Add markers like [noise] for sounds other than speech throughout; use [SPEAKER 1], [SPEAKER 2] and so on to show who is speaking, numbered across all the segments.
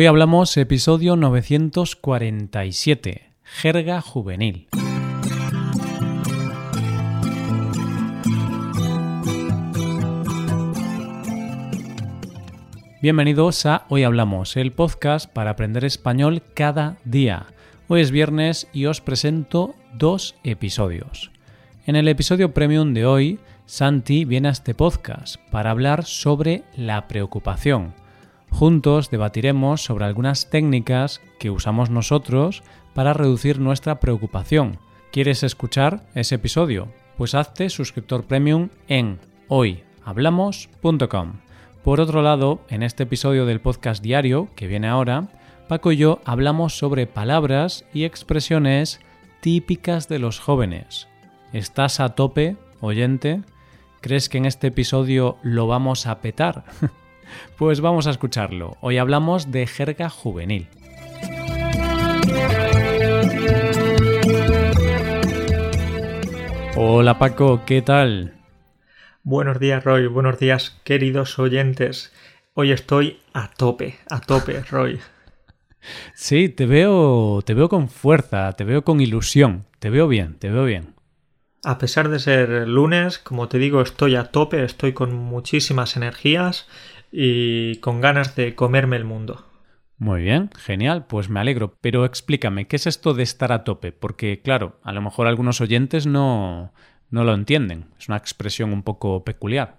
[SPEAKER 1] Hoy hablamos episodio 947, Jerga Juvenil. Bienvenidos a Hoy Hablamos, el podcast para aprender español cada día. Hoy es viernes y os presento dos episodios. En el episodio premium de hoy, Santi viene a este podcast para hablar sobre la preocupación Juntos debatiremos sobre algunas técnicas que usamos nosotros para reducir nuestra preocupación. ¿Quieres escuchar ese episodio? Pues hazte suscriptor premium en hoyhablamos.com. Por otro lado, en este episodio del podcast diario que viene ahora, Paco y yo hablamos sobre palabras y expresiones típicas de los jóvenes. ¿Estás a tope, oyente? ¿Crees que en este episodio lo vamos a petar? [laughs] Pues vamos a escucharlo. Hoy hablamos de jerga juvenil. Hola Paco, ¿qué tal?
[SPEAKER 2] Buenos días Roy, buenos días queridos oyentes. Hoy estoy a tope, a tope [laughs] Roy.
[SPEAKER 1] Sí, te veo, te veo con fuerza, te veo con ilusión, te veo bien, te veo bien.
[SPEAKER 2] A pesar de ser lunes, como te digo, estoy a tope, estoy con muchísimas energías y con ganas de comerme el mundo.
[SPEAKER 1] Muy bien, genial, pues me alegro. Pero explícame, ¿qué es esto de estar a tope? Porque, claro, a lo mejor algunos oyentes no, no lo entienden. Es una expresión un poco peculiar.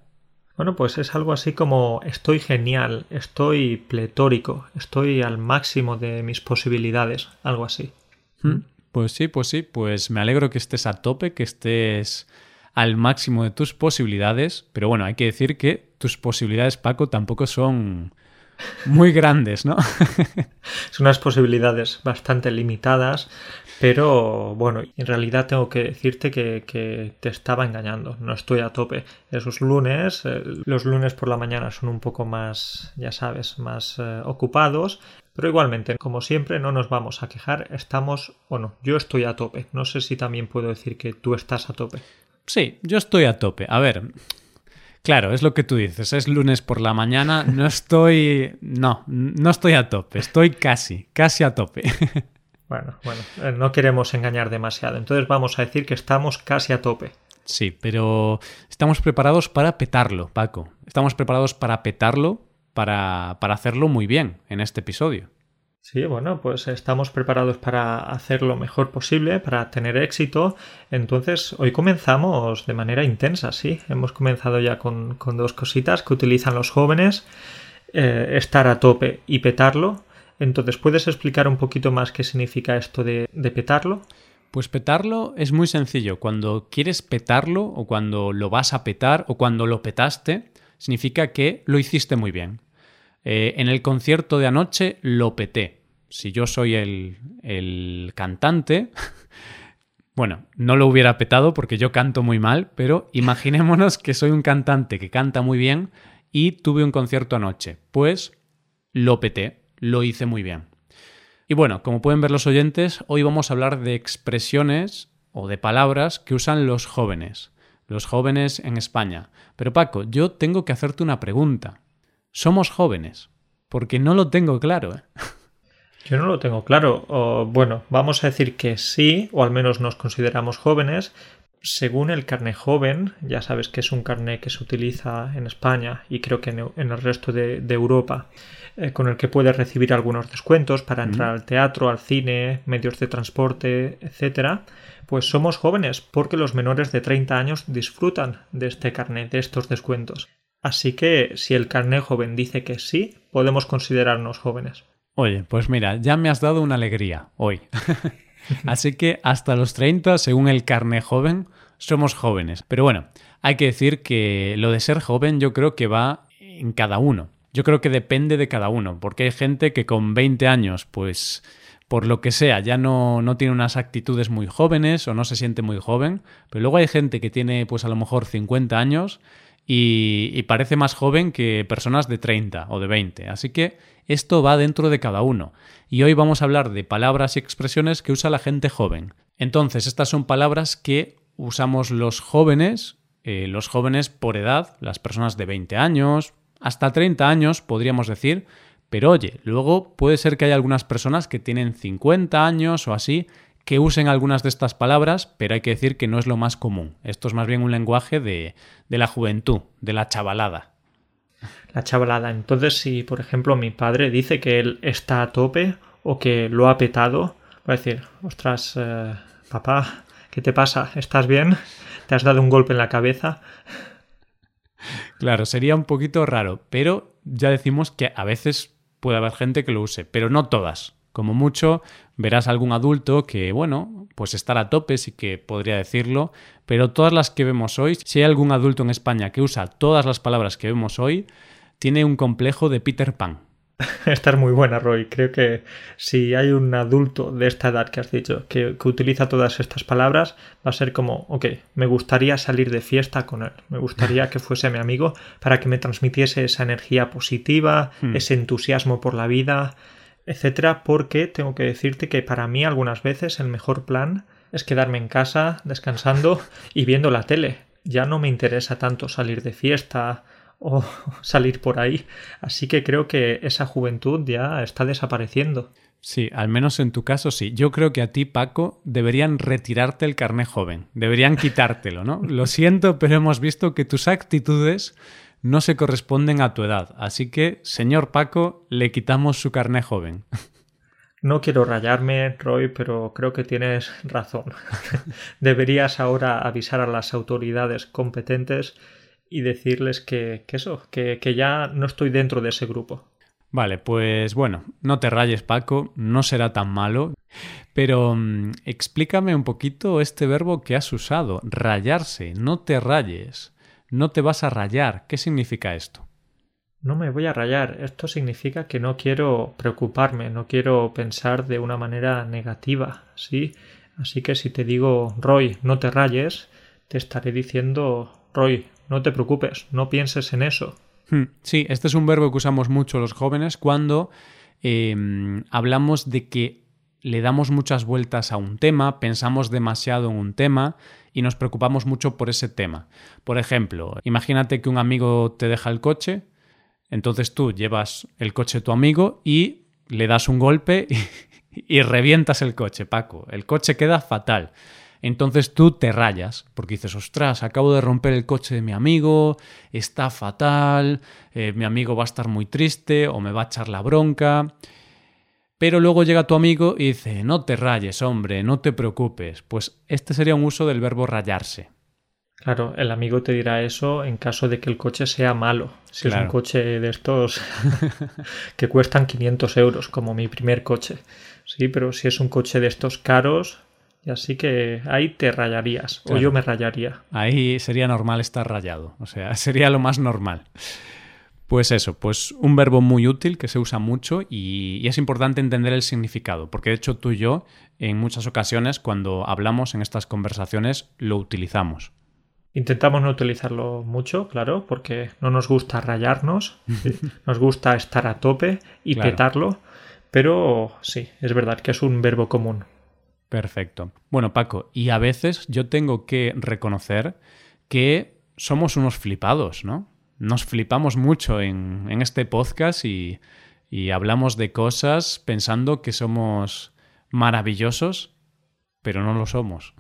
[SPEAKER 2] Bueno, pues es algo así como estoy genial, estoy pletórico, estoy al máximo de mis posibilidades, algo así.
[SPEAKER 1] Hmm, pues sí, pues sí, pues me alegro que estés a tope, que estés al máximo de tus posibilidades, pero bueno, hay que decir que tus posibilidades, Paco, tampoco son muy grandes, ¿no? [laughs]
[SPEAKER 2] son unas posibilidades bastante limitadas, pero bueno, en realidad tengo que decirte que, te estaba engañando, no estoy a tope. Esos lunes, eh, los lunes por la mañana son un poco más, ya sabes, más eh, ocupados, pero igualmente, como siempre, no nos vamos a quejar, estamos, bueno, yo estoy a tope, no sé si también puedo decir que tú estás a tope.
[SPEAKER 1] Sí, yo estoy a tope. A ver, claro, es lo que tú dices. Es lunes por la mañana. No estoy. No, no estoy a tope. Estoy casi, casi a tope. [laughs]
[SPEAKER 2] Bueno, bueno, eh, no queremos engañar demasiado. Entonces vamos a decir que estamos casi a tope.
[SPEAKER 1] Sí, pero estamos preparados para petarlo, Paco. Estamos preparados para petarlo, para, para hacerlo muy bien en este episodio.
[SPEAKER 2] Sí, bueno, pues estamos preparados para hacer lo mejor posible, para tener éxito. Entonces, hoy comenzamos de manera intensa, sí. Hemos comenzado ya con, dos cositas que utilizan los jóvenes, eh, estar a tope y petarlo. Entonces, ¿puedes explicar un poquito más qué significa esto de, de petarlo?
[SPEAKER 1] Pues petarlo es muy sencillo. Cuando quieres petarlo o cuando lo vas a petar o cuando lo petaste, significa que lo hiciste muy bien. Eh, en el concierto de anoche lo peté. Si yo soy el, el cantante, [laughs] bueno, no lo hubiera petado porque yo canto muy mal, pero imaginémonos que soy un cantante que canta muy bien y tuve un concierto anoche. Pues lo peté, lo hice muy bien. Y bueno, como pueden ver los oyentes, hoy vamos a hablar de expresiones o de palabras que usan los jóvenes, los jóvenes en España. Pero Paco, yo tengo que hacerte una pregunta somos jóvenes? Porque no lo tengo claro. ¿eh?
[SPEAKER 2] Yo no lo tengo claro. bueno, vamos a decir que sí, o al menos nos consideramos jóvenes. Según el carné joven, ya sabes que es un carné que se utiliza en España y creo que en, el resto de, Europa, eh, con el que puedes recibir algunos descuentos para entrar al teatro, al cine, medios de transporte, etcétera, pues somos jóvenes porque los menores de 30 años disfrutan de este carnet, de estos descuentos. Así que si el carné joven dice que sí, podemos considerarnos jóvenes.
[SPEAKER 1] Oye, pues mira, ya me has dado una alegría hoy. [laughs] Así que hasta los 30, según el carné joven, somos jóvenes. Pero bueno, hay que decir que lo de ser joven yo creo que va en cada uno. Yo creo que depende de cada uno, porque hay gente que con 20 años, pues por lo que sea, ya no, no, tiene unas actitudes muy jóvenes o no se siente muy joven, pero luego hay gente que tiene pues a lo mejor 50 años y, parece más joven que personas de 30 o de 20. Así que esto va dentro de cada uno. Y hoy vamos a hablar de palabras y expresiones que usa la gente joven. Entonces, estas son palabras que usamos los jóvenes, eh, los jóvenes por edad, las personas de 20 años, hasta 30 años, podríamos decir, Pero oye, luego puede ser que haya algunas personas que tienen 50 años o así que usen algunas de estas palabras, pero hay que decir que no es lo más común. Esto es más bien un lenguaje de, de la juventud, de la chavalada.
[SPEAKER 2] La chavalada. Entonces, si por ejemplo mi padre dice que él está a tope o que lo ha petado, voy a decir, ostras, eh, papá, ¿qué te pasa? ¿Estás bien? ¿Te has dado un golpe en la cabeza?
[SPEAKER 1] Claro, sería un poquito raro, pero ya decimos que a veces puede haber gente que lo use, pero no todas. Como mucho, verás algún adulto que, bueno, pues estará a tope, sí que podría decirlo, pero todas las que vemos hoy, si hay algún adulto en España que usa todas las palabras que vemos hoy, tiene un complejo de Peter Pan. [laughs]
[SPEAKER 2] Esta es muy buena, Roy. Creo que si hay un adulto de esta edad que has dicho que, utiliza todas estas palabras, va a ser como, ok, me gustaría salir de fiesta con él, me gustaría que fuese mi amigo para que me transmitiese esa energía positiva, hmm. ese entusiasmo por la vida, etcétera, porque tengo que decirte que para mí algunas veces el mejor plan es quedarme en casa descansando [laughs] y viendo la tele. Ya no me interesa tanto salir de fiesta, o [laughs] salir por ahí. Así que creo que esa juventud ya está desapareciendo.
[SPEAKER 1] Sí, al menos en tu caso sí. Yo creo que a ti, Paco, deberían retirarte el carné joven. Deberían quitártelo, ¿no? [laughs] Lo siento, pero hemos visto que tus actitudes no se corresponden a tu edad. Así que, señor Paco, le quitamos su carné joven.
[SPEAKER 2] No quiero rayarme, Roy, pero creo que tienes razón. [laughs] Deberías ahora avisar a las autoridades competentes y decirles que, eso, que, que ya no estoy dentro de ese grupo.
[SPEAKER 1] Vale, pues bueno, no te rayes Paco, no será tan malo, pero mm, explícame un poquito este verbo que has usado, rayarse, no te rayes, no te vas a rayar, ¿qué significa esto?
[SPEAKER 2] No me voy a rayar, esto significa que no quiero preocuparme, no quiero pensar de una manera negativa, ¿sí? Así que si te digo, Roy, no te rayes, te estaré diciendo, Roy, no te preocupes, no pienses en eso.
[SPEAKER 1] Hmm, sí, este es un verbo que usamos mucho los jóvenes cuando em, hablamos de que le damos muchas vueltas a un tema, pensamos demasiado en un tema y nos preocupamos mucho por ese tema. Por ejemplo, imagínate que un amigo te deja el coche, entonces tú llevas el coche a tu amigo y le das un golpe [laughs] y, revientas el coche, Paco. El coche queda fatal. Entonces tú te rayas, porque dices, ostras, acabo de romper el coche de mi amigo, está fatal, eh, mi amigo va a estar muy triste o me va a echar la bronca. Pero luego llega tu amigo y dice, no te rayes, hombre, no te preocupes. Pues este sería un uso del verbo rayarse.
[SPEAKER 2] Claro, el amigo te dirá eso en caso de que el coche sea malo. Si es un coche de estos [laughs] que cuestan 500 euros, como mi primer coche. Sí, pero si es un coche de estos caros, y así que ahí te rayarías, o yo me rayaría.
[SPEAKER 1] Ahí sería normal estar rayado, o sea, [laughs] sería lo más normal. Pues eso, pues un verbo muy útil que se usa mucho y, es importante entender el significado, porque de hecho tú y yo en muchas ocasiones cuando hablamos en estas conversaciones lo utilizamos.
[SPEAKER 2] Intentamos no utilizarlo mucho, claro, porque no nos gusta rayarnos, [laughs] nos gusta estar a tope y petarlo, pero sí, es verdad que es un verbo común.
[SPEAKER 1] Perfecto. Bueno, Paco, y a veces yo tengo que reconocer que somos unos flipados, ¿no? Nos flipamos mucho en, este podcast y, hablamos de cosas pensando que somos maravillosos, pero no lo somos.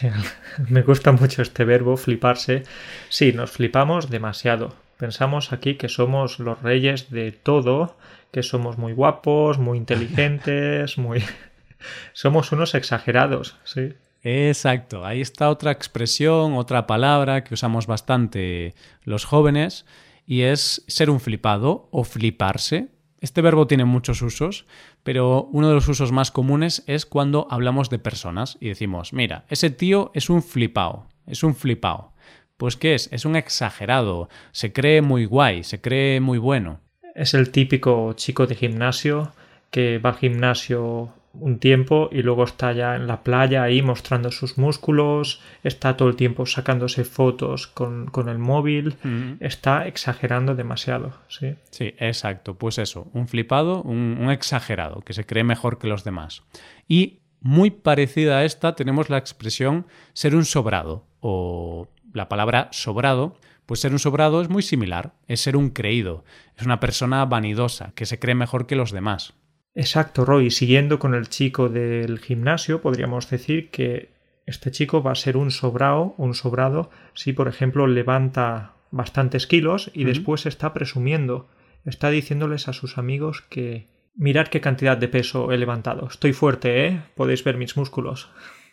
[SPEAKER 1] [laughs]
[SPEAKER 2] me gusta mucho este verbo, fliparse. Sí, nos flipamos demasiado. Pensamos aquí que somos los reyes de todo, que somos muy guapos, muy inteligentes, muy... [laughs] Somos unos exagerados, sí.
[SPEAKER 1] Exacto, ahí está otra expresión, otra palabra que usamos bastante los jóvenes y es ser un flipado o fliparse. Este verbo tiene muchos usos, pero uno de los usos más comunes es cuando hablamos de personas y decimos, mira, ese tío es un flipao, es un flipao. Pues ¿qué es? Es un exagerado, se cree muy guay, se cree muy bueno.
[SPEAKER 2] Es el típico chico de gimnasio que va al gimnasio un tiempo y luego está ya en la playa ahí mostrando sus músculos, está todo el tiempo sacándose fotos con, el móvil, está exagerando demasiado, ¿sí?
[SPEAKER 1] Sí, exacto, pues eso, un flipado, un, un exagerado, que se cree mejor que los demás. Y muy parecida a esta tenemos la expresión ser un sobrado o la palabra sobrado Pues ser un sobrado es muy similar, es ser un creído, es una persona vanidosa, que se cree mejor que los demás.
[SPEAKER 2] Exacto, Roy. Siguiendo con el chico del gimnasio, podríamos decir que este chico va a ser un sobrado, un sobrado, si por ejemplo levanta bastantes kilos y después está presumiendo, está diciéndoles a sus amigos que mirad qué cantidad de peso he levantado. Estoy fuerte, ¿eh? Podéis ver mis músculos.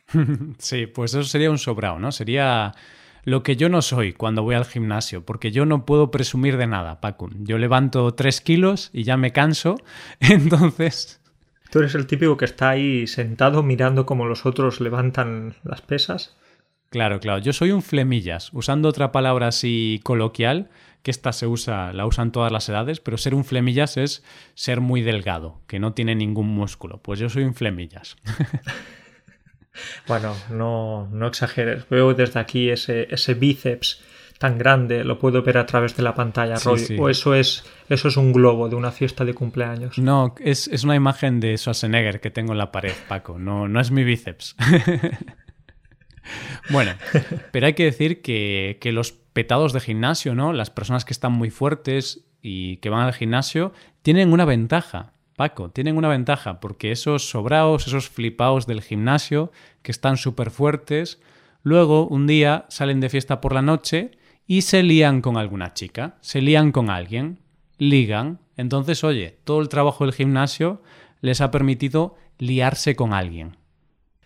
[SPEAKER 2] [laughs]
[SPEAKER 1] sí, pues eso sería un sobrado, ¿no? Sería lo que yo no soy cuando voy al gimnasio, porque yo no puedo presumir de nada, Paco. Yo levanto tres kilos y ya me canso, [laughs] entonces...
[SPEAKER 2] Tú eres el típico que está ahí sentado mirando cómo los otros levantan las pesas.
[SPEAKER 1] Claro, claro. Yo soy un flemillas, usando otra palabra así coloquial, que esta se usa, la usan todas las edades, pero ser un flemillas es ser muy delgado, que no tiene ningún músculo. Pues yo soy un flemillas. [laughs]
[SPEAKER 2] Bueno, no, no exageres. Veo desde aquí ese, ese bíceps tan grande, lo puedo ver a través de la pantalla, Roy. O eso es, eso es un globo de una fiesta de cumpleaños.
[SPEAKER 1] No, es, es, una imagen de Schwarzenegger que tengo en la pared, Paco. No, no es mi bíceps. [laughs] bueno, pero hay que decir que, que los petados de gimnasio, ¿no? Las personas que están muy fuertes y que van al gimnasio tienen una ventaja. Paco, tienen una ventaja porque esos sobraos, esos flipaos del gimnasio, que están súper fuertes, luego un día salen de fiesta por la noche y se lían con alguna chica, se lían con alguien, ligan. Entonces, oye, todo el trabajo del gimnasio les ha permitido liarse con alguien.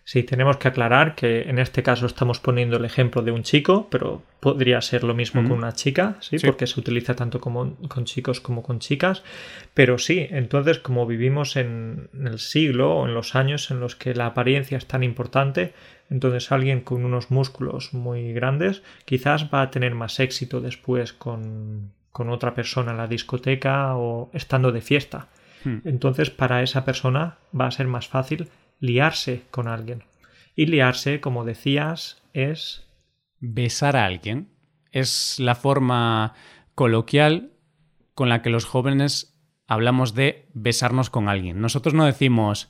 [SPEAKER 2] Sí, tenemos que aclarar que en este caso estamos poniendo el ejemplo de un chico, pero podría ser lo mismo con una chica, ¿sí? Porque se utiliza tanto como con chicos como con chicas. Pero sí, entonces como vivimos en el siglo o en los años en los que la apariencia es tan importante, entonces alguien con unos músculos muy grandes quizás va a tener más éxito después con, con otra persona en la discoteca o estando de fiesta. Hmm. Entonces para esa persona va a ser más fácil liarse con alguien. Y liarse, como decías, es...
[SPEAKER 1] Besar a alguien. Es la forma coloquial con la que los jóvenes hablamos de besarnos con alguien. Nosotros no decimos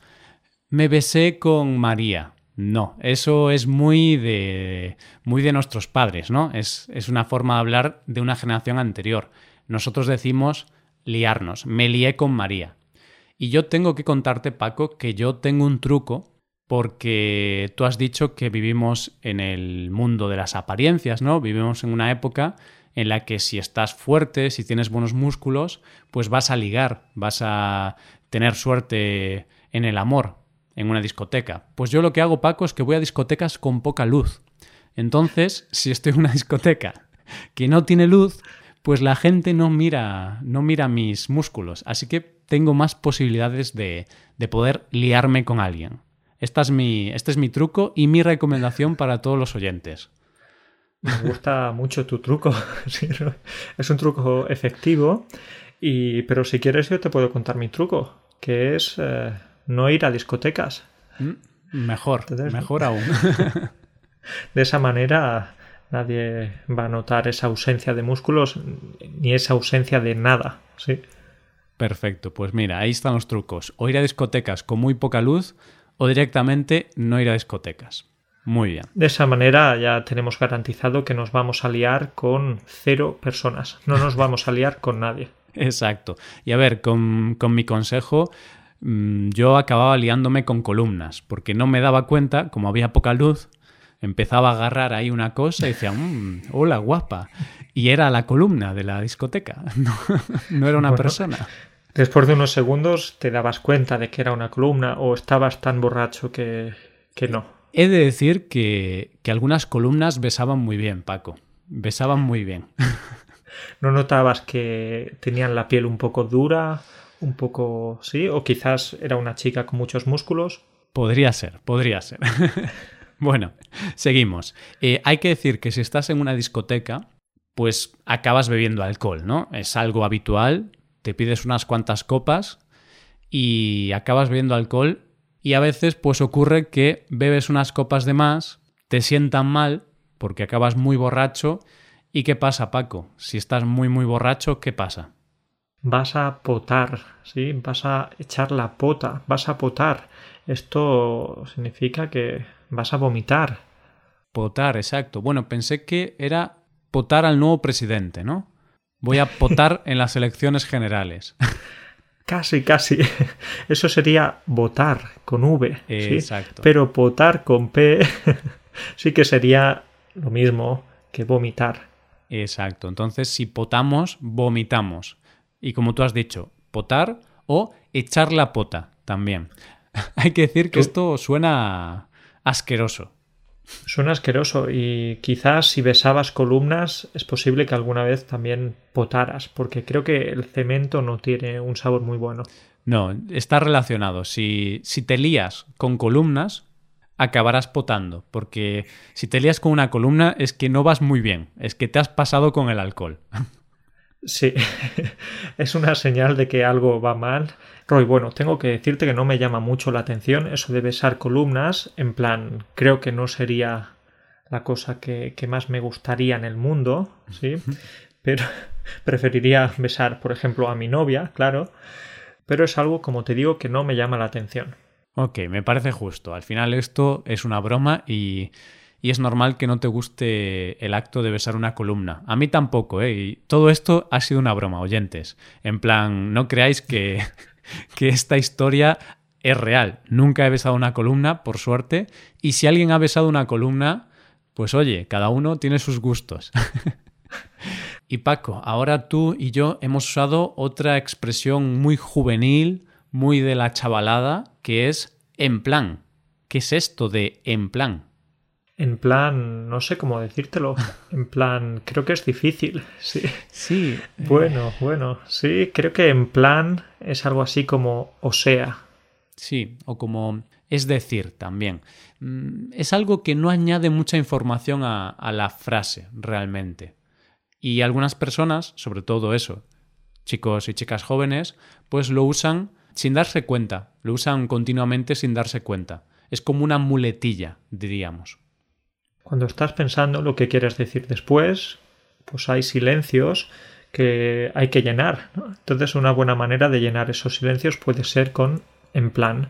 [SPEAKER 1] me besé con María. No, eso es muy de, muy de nuestros padres, ¿no? Es, es una forma de hablar de una generación anterior. Nosotros decimos liarnos. Me lié con María. Y yo tengo que contarte, Paco, que yo tengo un truco porque tú has dicho que vivimos en el mundo de las apariencias, ¿no? Vivimos en una época en la que si estás fuerte, si tienes buenos músculos, pues vas a ligar, vas a tener suerte en el amor, en una discoteca. Pues yo lo que hago, Paco, es que voy a discotecas con poca luz. Entonces, si estoy en una discoteca que no tiene luz, pues la gente no mira, no mira mis músculos. Así que tengo más posibilidades de, poder liarme con alguien. Esta es mi, este es mi truco y mi recomendación para todos los oyentes.
[SPEAKER 2] Me gusta mucho tu truco. [laughs] es un truco efectivo. Y, pero si quieres, yo te puedo contar mi truco, que es eh, no ir a discotecas.
[SPEAKER 1] Mm, mejor, mejor aún. [laughs]
[SPEAKER 2] de esa manera nadie va a notar esa ausencia de músculos ni esa ausencia de nada. ¿sí?
[SPEAKER 1] Perfecto, pues mira, ahí están los trucos. O ir a discotecas con muy poca luz o directamente no ir a discotecas. Muy bien.
[SPEAKER 2] De esa manera ya tenemos garantizado que nos vamos a liar con cero personas. No nos vamos a liar con nadie. [laughs]
[SPEAKER 1] Exacto. Y a ver, con, con mi consejo, mm, yo acababa liándome con columnas, porque no me daba cuenta, como había poca luz, empezaba a agarrar ahí una cosa y decía, mmm, hola, guapa. Y era la columna de la discoteca, [laughs] no, era una persona.
[SPEAKER 2] Después de unos segundos te dabas cuenta de que era una columna o estabas tan borracho que, que no.
[SPEAKER 1] He de decir que, que algunas columnas besaban muy bien, Paco. Besaban muy bien. [laughs]
[SPEAKER 2] ¿No notabas que tenían la piel un poco dura? Un poco, sí, o quizás era una chica con muchos músculos.
[SPEAKER 1] Podría ser, podría ser. [laughs] Bueno, seguimos. Eh, hay que decir que si estás en una discoteca, pues acabas bebiendo alcohol, ¿no? Es algo habitual, te pides unas cuantas copas y acabas bebiendo alcohol y a veces pues ocurre que bebes unas copas de más, te sientan mal porque acabas muy borracho y ¿qué pasa, Paco? Si estás muy muy borracho, ¿qué pasa?
[SPEAKER 2] Vas a potar, ¿sí? Vas a echar la pota, vas a potar. Esto significa que vas a vomitar.
[SPEAKER 1] Potar, exacto. Bueno, pensé que era potar al nuevo presidente, ¿no? Voy a potar en las elecciones generales. [laughs]
[SPEAKER 2] Casi, casi. [laughs] Eso sería votar con V.
[SPEAKER 1] Exacto.
[SPEAKER 2] Pero votar con P [laughs] sí que sería lo mismo que vomitar.
[SPEAKER 1] Exacto. Entonces, si potamos, vomitamos. Y como tú has dicho, potar o echar la pota también. Hay que decir que esto suena asqueroso.
[SPEAKER 2] Suena asqueroso y quizás si besabas columnas es posible que alguna vez también potaras, porque creo que el cemento no tiene un sabor muy bueno.
[SPEAKER 1] No, está relacionado. Si, si te lías con columnas, acabarás potando, porque si te lías con una columna es que no vas muy bien, es que te has pasado con el alcohol. [laughs]
[SPEAKER 2] Sí, [laughs] es una señal de que algo va mal. Roy, bueno, tengo que decirte que no me llama mucho la atención eso de besar columnas, en plan, creo que no sería la cosa que, más me gustaría en el mundo, ¿sí? [laughs] Pero [laughs] preferiría besar, por ejemplo, a mi novia, claro, pero es algo, como te digo, que no me llama la atención.
[SPEAKER 1] Ok, me parece justo. Al final esto es una broma y y es normal que no te guste el acto de besar una columna. A mí tampoco, ¿eh? Y todo esto ha sido una broma, oyentes. En plan, no creáis que, [laughs] que esta historia es real. Nunca he besado una columna, por suerte, y si alguien ha besado una columna, pues oye, cada uno tiene sus gustos. [laughs] y Paco, ahora tú y yo hemos usado otra expresión muy juvenil, muy de la chavalada, que es en plan. ¿Qué es esto de en plan?
[SPEAKER 2] En plan, no sé cómo decírtelo. [laughs] En plan, creo que es difícil. [laughs] Sí.
[SPEAKER 1] Sí.
[SPEAKER 2] Bueno, bueno. Sí, creo que en plan es algo así como o sea.
[SPEAKER 1] Sí, o como es decir también. Mm, es algo que no añade mucha información a, a la frase realmente. Y algunas personas, sobre todo eso, chicos y chicas jóvenes, pues lo usan sin darse cuenta. Lo usan continuamente sin darse cuenta. Es como una muletilla, diríamos.
[SPEAKER 2] Cuando estás pensando lo que quieres decir después, pues hay silencios que hay que llenar. Entonces una buena manera de llenar esos silencios puede ser con en plan.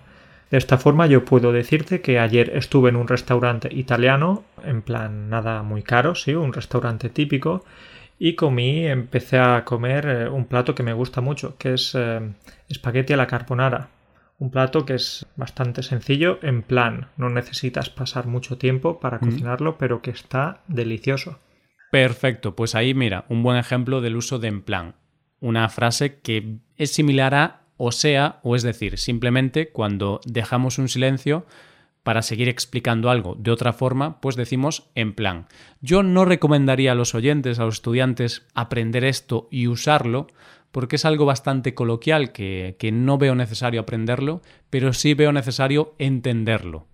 [SPEAKER 2] De esta forma yo puedo decirte que ayer estuve en un restaurante italiano, en plan nada muy caro, sí, un restaurante típico, y comí, empecé a comer eh, un plato que me gusta mucho, que es eh, espagueti a la carbonara. Un plato que es bastante sencillo en plan, no necesitas pasar mucho tiempo para cocinarlo, pero que está delicioso.
[SPEAKER 1] Perfecto, pues ahí mira, un buen ejemplo del uso de en plan. Una frase que es similar a o sea, o es decir, simplemente cuando dejamos un silencio para seguir explicando algo de otra forma, pues decimos en plan. Yo no recomendaría a los oyentes, a los estudiantes, aprender esto y usarlo, porque es algo bastante coloquial que, no veo necesario aprenderlo, pero sí veo necesario entenderlo.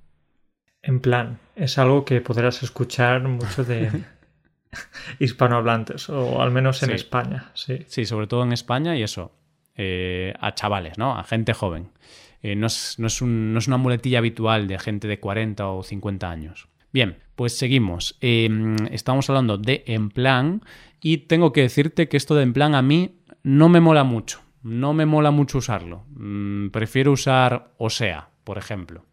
[SPEAKER 2] En plan, es algo que podrás escuchar mucho de [laughs] hispanohablantes, o al menos en España, sí.
[SPEAKER 1] Sí, sobre todo en España y eso, eh, a chavales, ¿no? A gente joven. Eh, no, es, una muletilla habitual de gente de 40 o 50 años. Bien, pues seguimos. Em, estamos hablando de en plan y tengo que decirte que esto de en plan a mí no me mola mucho. No me mola mucho usarlo. Mm, prefiero usar o sea, por ejemplo.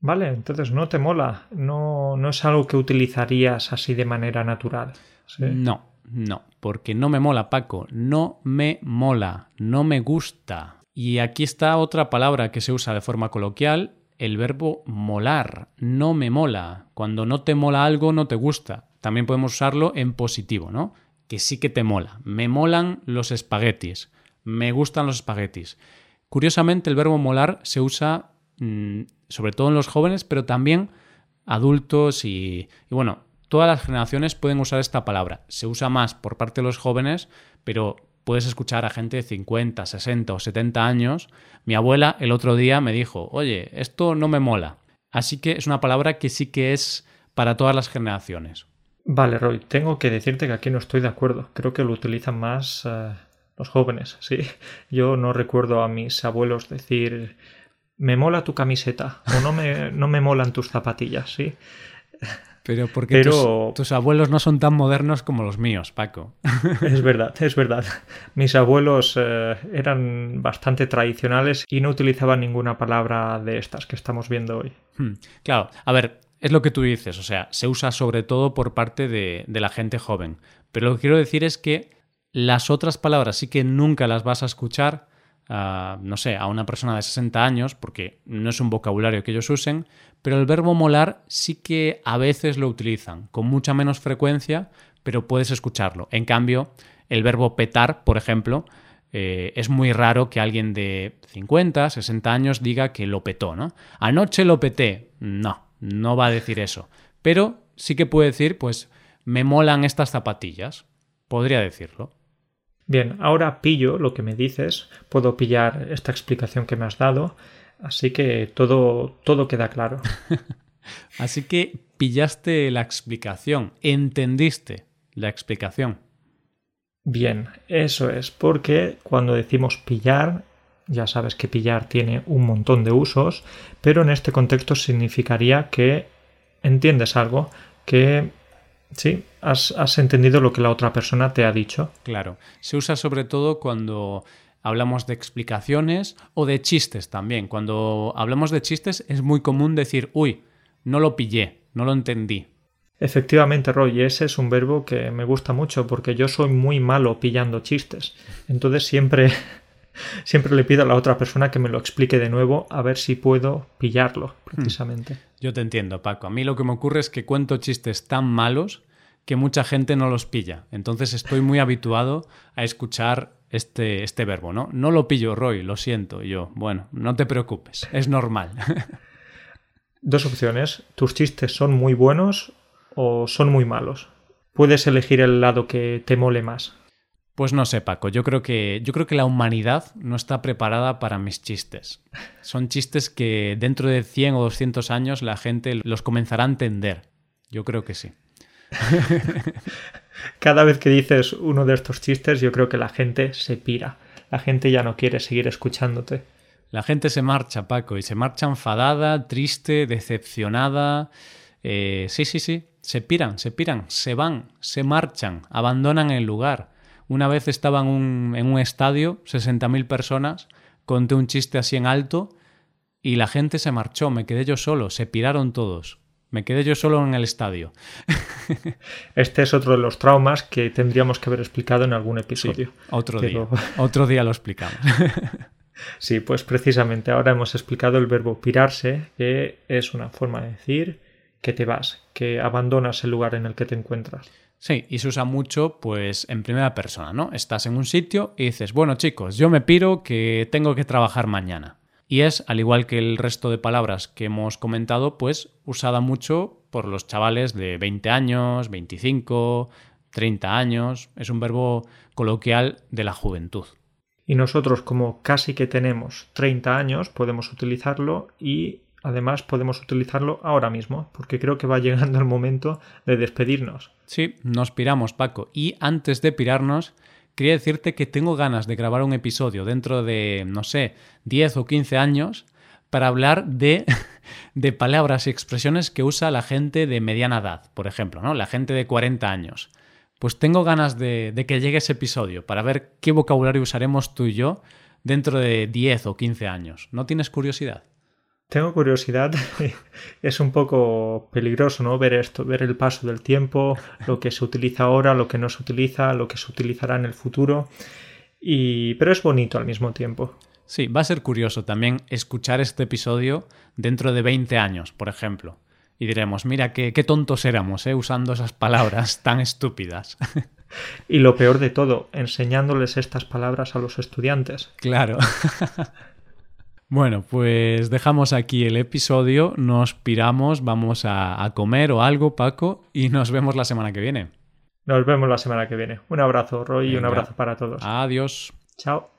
[SPEAKER 2] Vale, entonces no te mola. No, no es algo que utilizarías así de manera natural.
[SPEAKER 1] No, no, porque no me mola, Paco. No me mola, no me gusta. Y aquí está otra palabra que se usa de forma coloquial, el verbo molar. No me mola. Cuando no te mola algo, no te gusta. También podemos usarlo en positivo, ¿no? Que sí que te mola. Me molan los espaguetis. Me gustan los espaguetis. Curiosamente, el verbo molar se usa mm, sobre todo en los jóvenes, pero también adultos y, y, bueno, todas las generaciones pueden usar esta palabra. Se usa más por parte de los jóvenes, pero puedes escuchar a gente de 50, 60 o 70 años. Mi abuela el otro día me dijo, oye, esto no me mola. Así que es una palabra que sí que es para todas las generaciones.
[SPEAKER 2] Vale, Roy, tengo que decirte que aquí no estoy de acuerdo. Creo que lo utilizan más eh, los jóvenes, [laughs] sí. Yo no recuerdo a mis abuelos decir me mola tu camiseta o no me, no me molan tus zapatillas, sí.
[SPEAKER 1] Pero porque Tus, abuelos no son tan modernos como los míos, Paco. [laughs]
[SPEAKER 2] Es verdad, es verdad. Mis abuelos eh, eran bastante tradicionales y no utilizaban ninguna palabra de estas que estamos viendo hoy.
[SPEAKER 1] Hmm, claro, a ver, es lo que tú dices, o sea, se usa sobre todo por parte de, la gente joven. Pero lo que quiero decir es que las otras palabras sí que nunca las vas a escuchar, no sé, a una persona de 60 años, porque no es un vocabulario que ellos usen, pero el verbo molar sí que a veces lo utilizan, con mucha menos frecuencia, pero puedes escucharlo. En cambio, el verbo petar, por ejemplo, eh, es muy raro que alguien de 50, 60 años diga que lo petó, ¿no? Anoche lo peté. No, no va a decir eso. Pero sí que puede decir, pues, me molan estas zapatillas. Podría decirlo.
[SPEAKER 2] Bien, ahora pillo lo que me dices, puedo pillar esta explicación que me has dado, así que todo, todo queda claro. [laughs]
[SPEAKER 1] así que pillaste la explicación, entendiste la explicación.
[SPEAKER 2] Bien, eso es, porque cuando decimos pillar ya sabes que pillar tiene un montón de usos, pero en este contexto significaría que entiendes algo, que sí, has, has entendido lo que la otra persona te ha dicho.
[SPEAKER 1] Claro, se usa sobre todo cuando hablamos de explicaciones o de chistes también. Cuando hablamos de chistes es muy común decir, uy, no lo pillé, no lo entendí.
[SPEAKER 2] Efectivamente, Roy, ese es un verbo que me gusta mucho porque yo soy muy malo pillando chistes. Entonces siempre siempre le pido a la otra persona que me lo explique de nuevo a ver si puedo pillarlo, hmm. precisamente.
[SPEAKER 1] Yo te entiendo, Paco. A mí lo que me ocurre es que cuento chistes tan malos que mucha gente no los pilla. Entonces estoy muy habituado a escuchar este, este verbo, ¿no? No lo pillo, Roy, lo siento. yo, bueno, no te preocupes, es normal. [laughs]
[SPEAKER 2] Dos opciones. ¿Tus chistes son muy buenos o son muy malos? Puedes elegir el lado que te mole más.
[SPEAKER 1] Pues no sé, Paco. Yo creo que yo creo que la humanidad no está preparada para mis chistes. Son chistes que dentro de 100 o 200 años la gente los comenzará a entender. Yo creo que sí. [laughs]
[SPEAKER 2] Cada vez que dices uno de estos chistes, yo creo que la gente se pira. La gente ya no quiere seguir escuchándote.
[SPEAKER 1] La gente se marcha, Paco, y se marcha enfadada, triste, decepcionada. Eh, sí, sí, sí. Se piran, se piran, se van, se marchan, abandonan el lugar. Una vez estaba en un, en un estadio, 60.000 personas, conté un chiste así en alto y la gente se marchó, me quedé yo solo, se piraron todos. Me quedé yo solo en el estadio. [laughs]
[SPEAKER 2] Este es otro de los traumas que tendríamos que haber explicado en algún episodio.
[SPEAKER 1] otro día. Otro día lo explicamos. [laughs]
[SPEAKER 2] Sí, pues precisamente ahora hemos explicado el verbo pirarse, que es una forma de decir que te vas, que abandonas el lugar en el que te encuentras.
[SPEAKER 1] Sí, y se usa mucho pues en primera persona, ¿no? Estás en un sitio y dices, bueno chicos, yo me piro que tengo que trabajar mañana. Y es, al igual que el resto de palabras que hemos comentado, pues usada mucho por los chavales de 20 años, 25, 30 años. Es un verbo coloquial de la juventud.
[SPEAKER 2] Y nosotros, como casi que tenemos 30 años, podemos utilizarlo y además podemos utilizarlo ahora mismo, porque creo que va [laughs] llegando el momento de despedirnos.
[SPEAKER 1] Sí, nos piramos, Paco. Y antes de pirarnos, quería decirte que tengo ganas de grabar un episodio dentro de, no sé, 10 o 15 años para hablar de, [laughs] de palabras y expresiones que usa la gente de mediana edad, por ejemplo, ¿no? La gente de 40 años. Pues tengo ganas de, de que llegue ese episodio para ver qué vocabulario usaremos tú y yo dentro de 10 o 15 años. ¿No tienes curiosidad?
[SPEAKER 2] Tengo curiosidad, [laughs] es un poco peligroso, ¿no? Ver esto, ver el paso del tiempo, lo que se utiliza ahora, lo que no se utiliza, lo que se utilizará en el futuro. Y... Pero es bonito al mismo tiempo.
[SPEAKER 1] Sí, va a ser curioso también escuchar este episodio dentro de 20 años, por ejemplo. Y diremos, mira, qué, qué tontos éramos, ¿eh? usando esas palabras [laughs] tan estúpidas. [laughs]
[SPEAKER 2] Y lo peor de todo, enseñándoles estas palabras a los estudiantes.
[SPEAKER 1] Claro. Bueno, pues dejamos aquí el episodio, nos piramos, vamos a, comer o algo, Paco, y nos vemos la semana que viene.
[SPEAKER 2] Nos vemos la semana que viene. Un abrazo, Roy, y un abrazo para todos.
[SPEAKER 1] Adiós.
[SPEAKER 2] Chao.